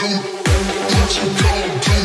What you gonna do?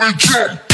on jump.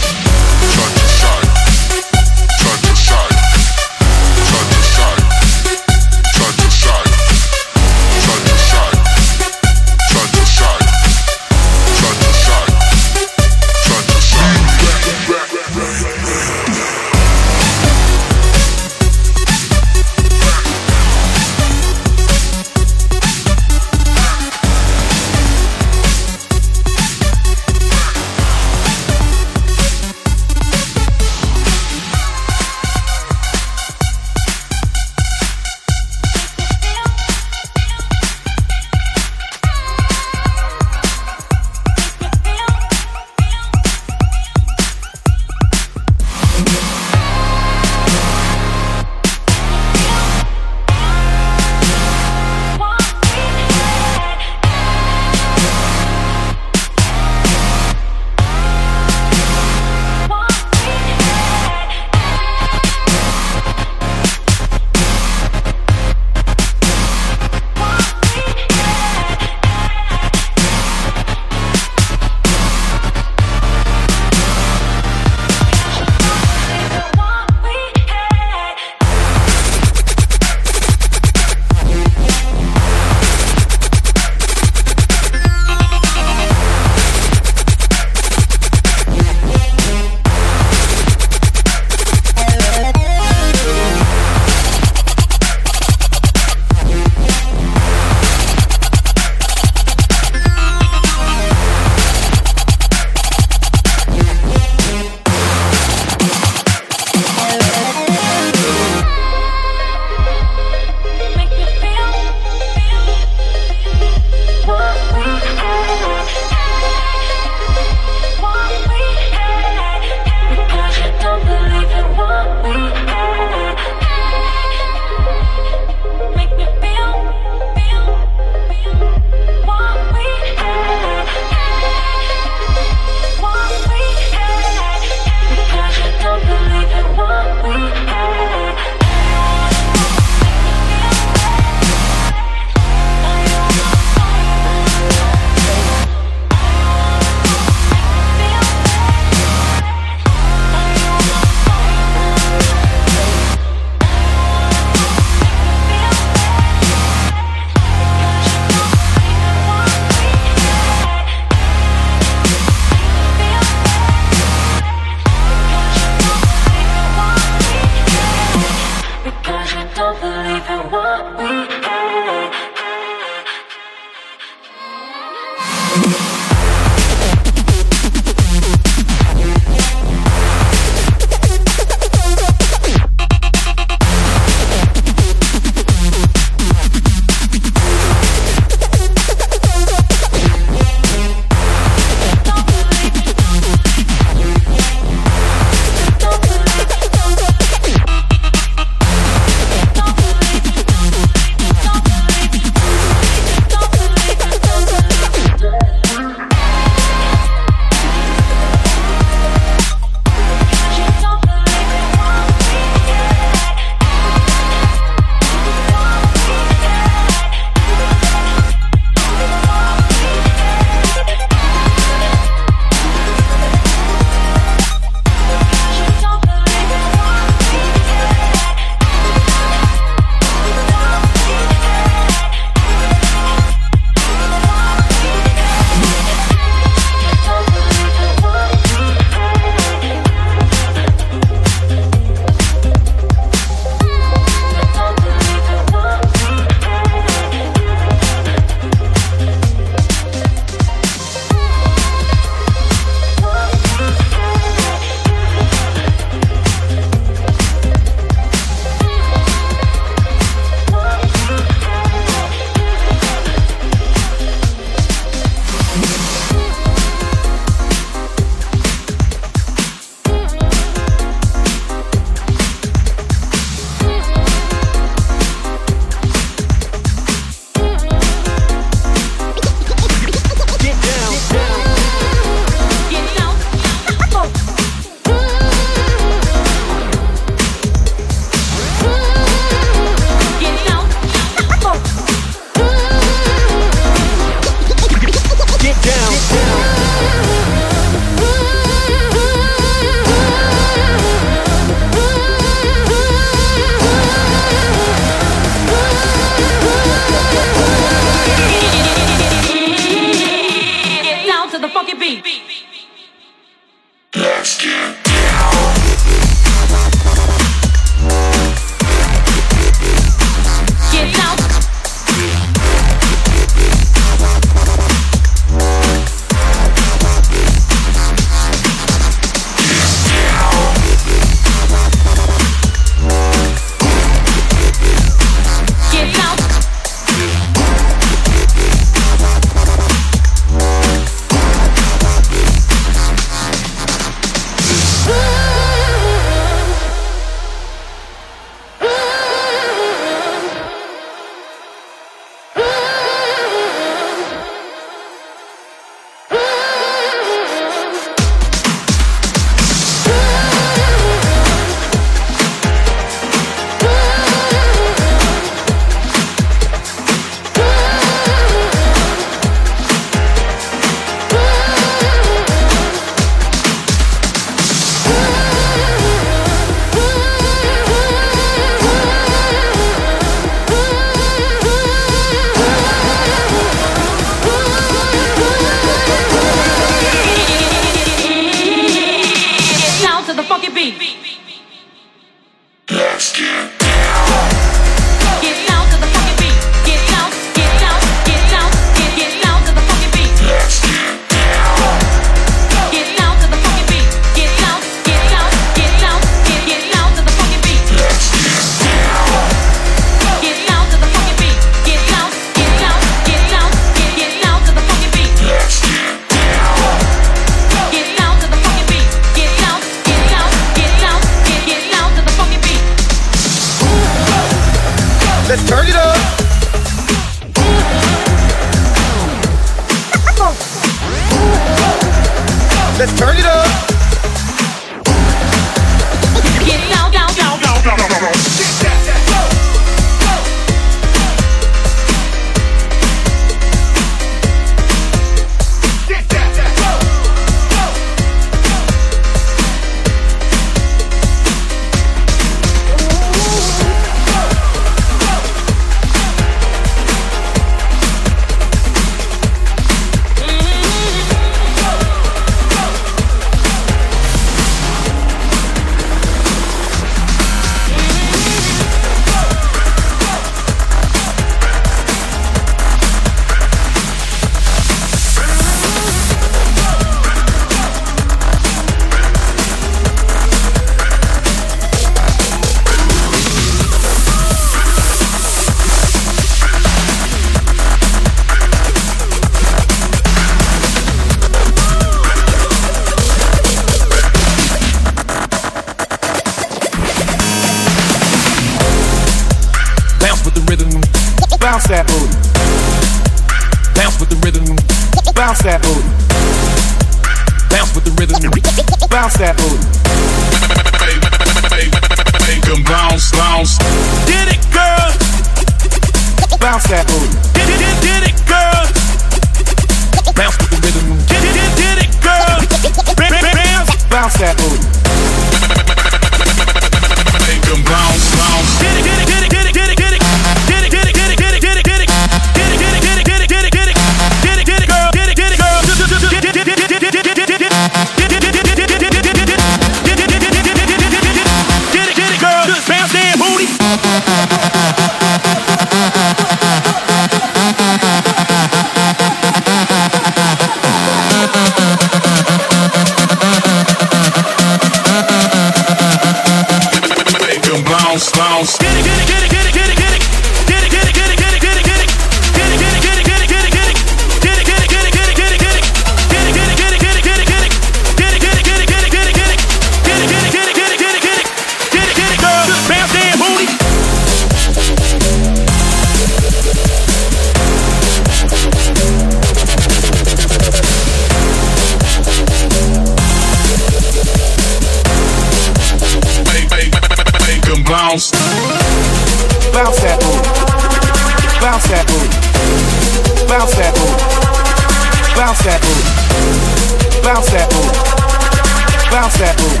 Bounce